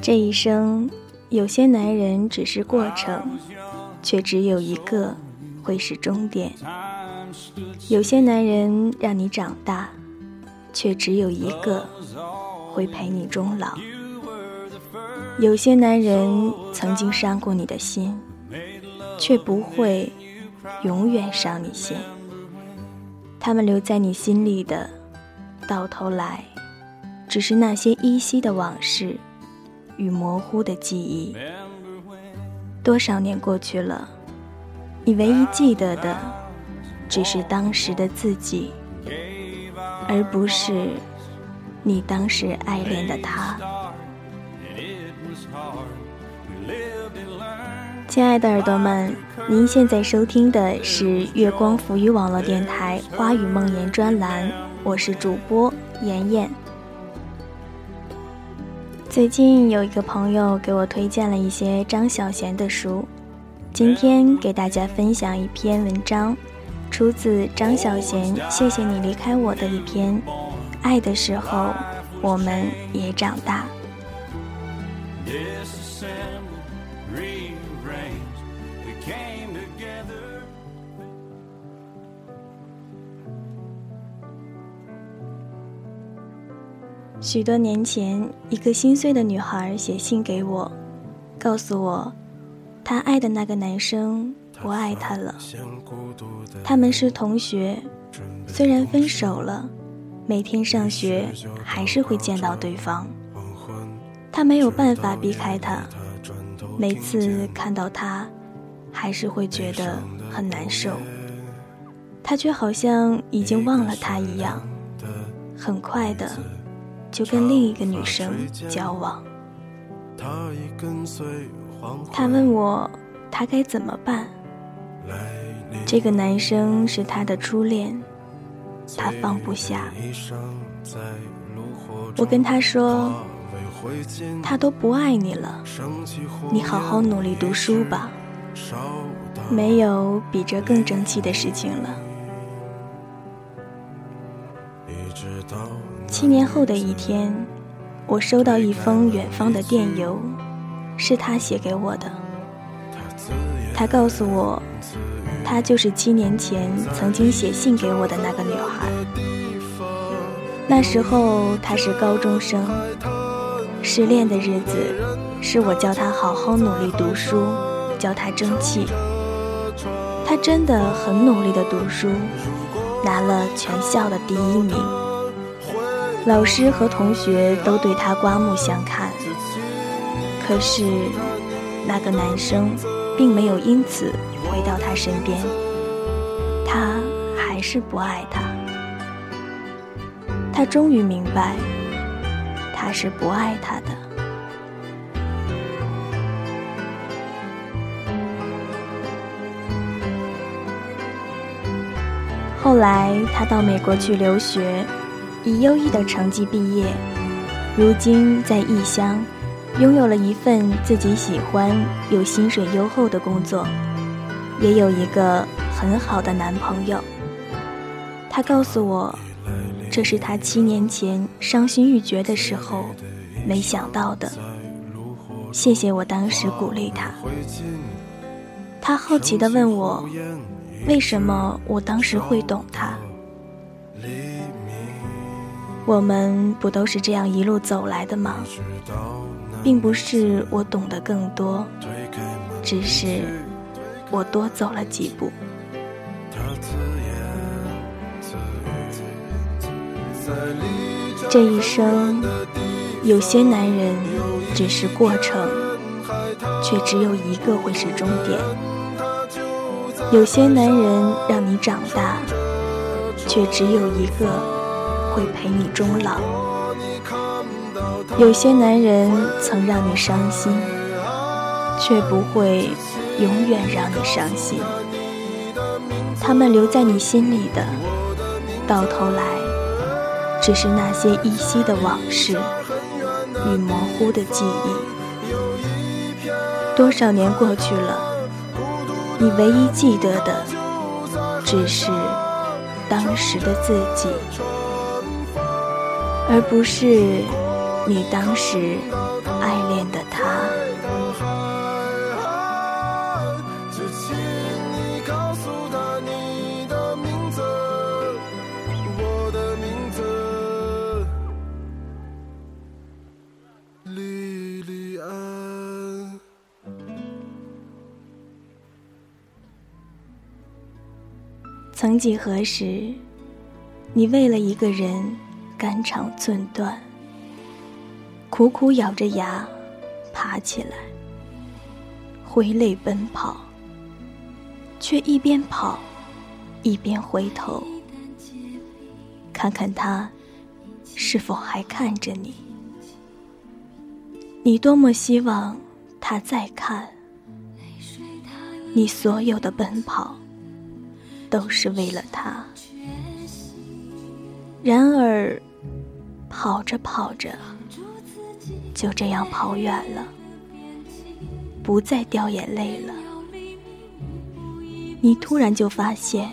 这一生，有些男人只是过程，却只有一个会是终点；有些男人让你长大，却只有一个会陪你终老；有些男人曾经伤过你的心，却不会永远伤你心。他们留在你心里的，到头来，只是那些依稀的往事。与模糊的记忆，多少年过去了，你唯一记得的，只是当时的自己，而不是你当时爱恋的他。亲爱的耳朵们，您现在收听的是月光浮语网络电台《花语梦言》专栏，我是主播妍妍。最近有一个朋友给我推荐了一些张小娴的书，今天给大家分享一篇文章，出自张小娴《谢谢你离开我》的一篇。爱的时候，我们也长大。许多年前，一个心碎的女孩写信给我，告诉我，她爱的那个男生不爱她了。他们是同学，虽然分手了，每天上学还是会见到对方。他没有办法避开他，每次看到他，还是会觉得很难受。他却好像已经忘了他一样，很快的。就跟另一个女生交往。他问我，他该怎么办？这个男生是他的初恋，他放不下。我跟他说，他都不爱你了，你好好努力读书吧。没有比这更争气的事情了。七年后的一天，我收到一封远方的电邮，是他写给我的。他告诉我，他就是七年前曾经写信给我的那个女孩。那时候他是高中生，失恋的日子，是我教他好好努力读书，教他争气。他真的很努力的读书，拿了全校的第一名。老师和同学都对他刮目相看，可是那个男生并没有因此回到他身边，他还是不爱他。他终于明白，他是不爱他的。后来他到美国去留学。以优异的成绩毕业，如今在异乡，拥有了一份自己喜欢又薪水优厚的工作，也有一个很好的男朋友。他告诉我，这是他七年前伤心欲绝的时候没想到的。谢谢我当时鼓励他。他好奇地问我，为什么我当时会懂他？我们不都是这样一路走来的吗？并不是我懂得更多，只是我多走了几步。这一生，有些男人只是过程，却只有一个会是终点；有些男人让你长大，却只有一个。会陪你终老。有些男人曾让你伤心，却不会永远让你伤心。他们留在你心里的，到头来只是那些依稀的往事与模糊的记忆。多少年过去了，你唯一记得的，只是当时的自己。而不是你当时爱恋的他。曾几何时，你为了一个人肝肠寸断，苦苦咬着牙爬起来，挥泪奔跑，却一边跑一边回头，看看他是否还看着你。你多么希望他再看，你所有的奔跑。都是为了他。然而，跑着跑着，就这样跑远了，不再掉眼泪了。你突然就发现，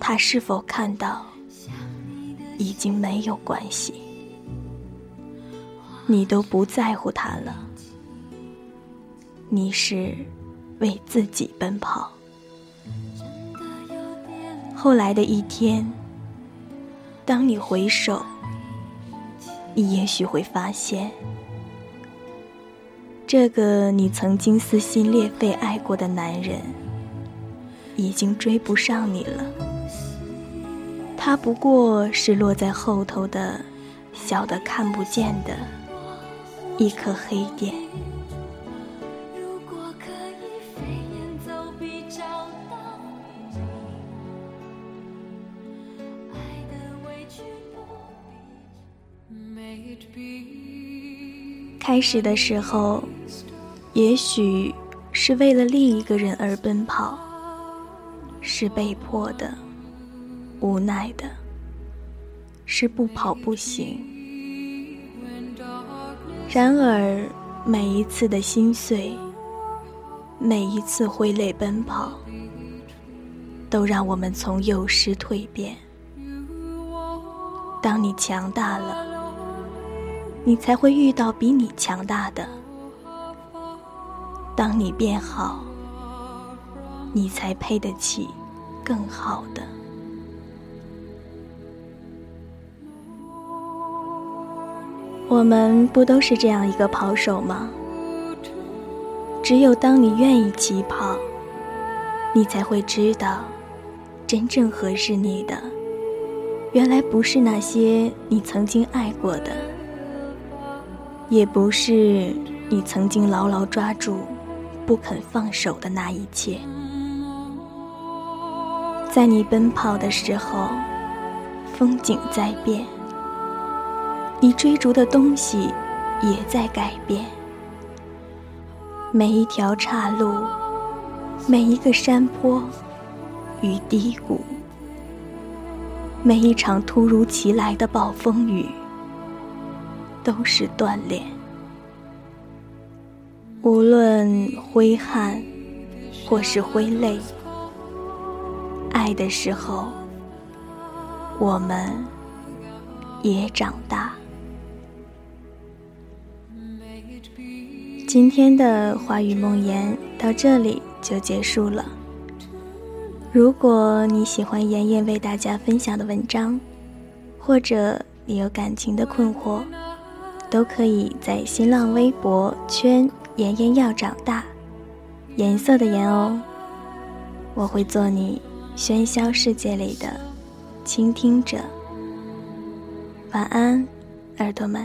他是否看到，已经没有关系，你都不在乎他了。你是为自己奔跑。后来的一天，当你回首，你也许会发现，这个你曾经撕心裂肺爱过的男人，已经追不上你了。他不过是落在后头的小的看不见的一颗黑点。开始的时候，也许是为了另一个人而奔跑，是被迫的、无奈的，是不跑不行。然而，每一次的心碎，每一次挥泪奔跑，都让我们从幼师蜕变。当你强大了。你才会遇到比你强大的。当你变好，你才配得起更好的。我们不都是这样一个跑手吗？只有当你愿意起跑，你才会知道，真正合适你的，原来不是那些你曾经爱过的。也不是你曾经牢牢抓住、不肯放手的那一切。在你奔跑的时候，风景在变，你追逐的东西也在改变。每一条岔路，每一个山坡与低谷，每一场突如其来的暴风雨。都是锻炼。无论挥汗，或是挥泪，爱的时候，我们也长大。今天的华语梦言到这里就结束了。如果你喜欢妍妍为大家分享的文章，或者你有感情的困惑，都可以在新浪微博圈“妍妍要长大”，颜色的颜哦。我会做你喧嚣世界里的倾听者。晚安，耳朵们。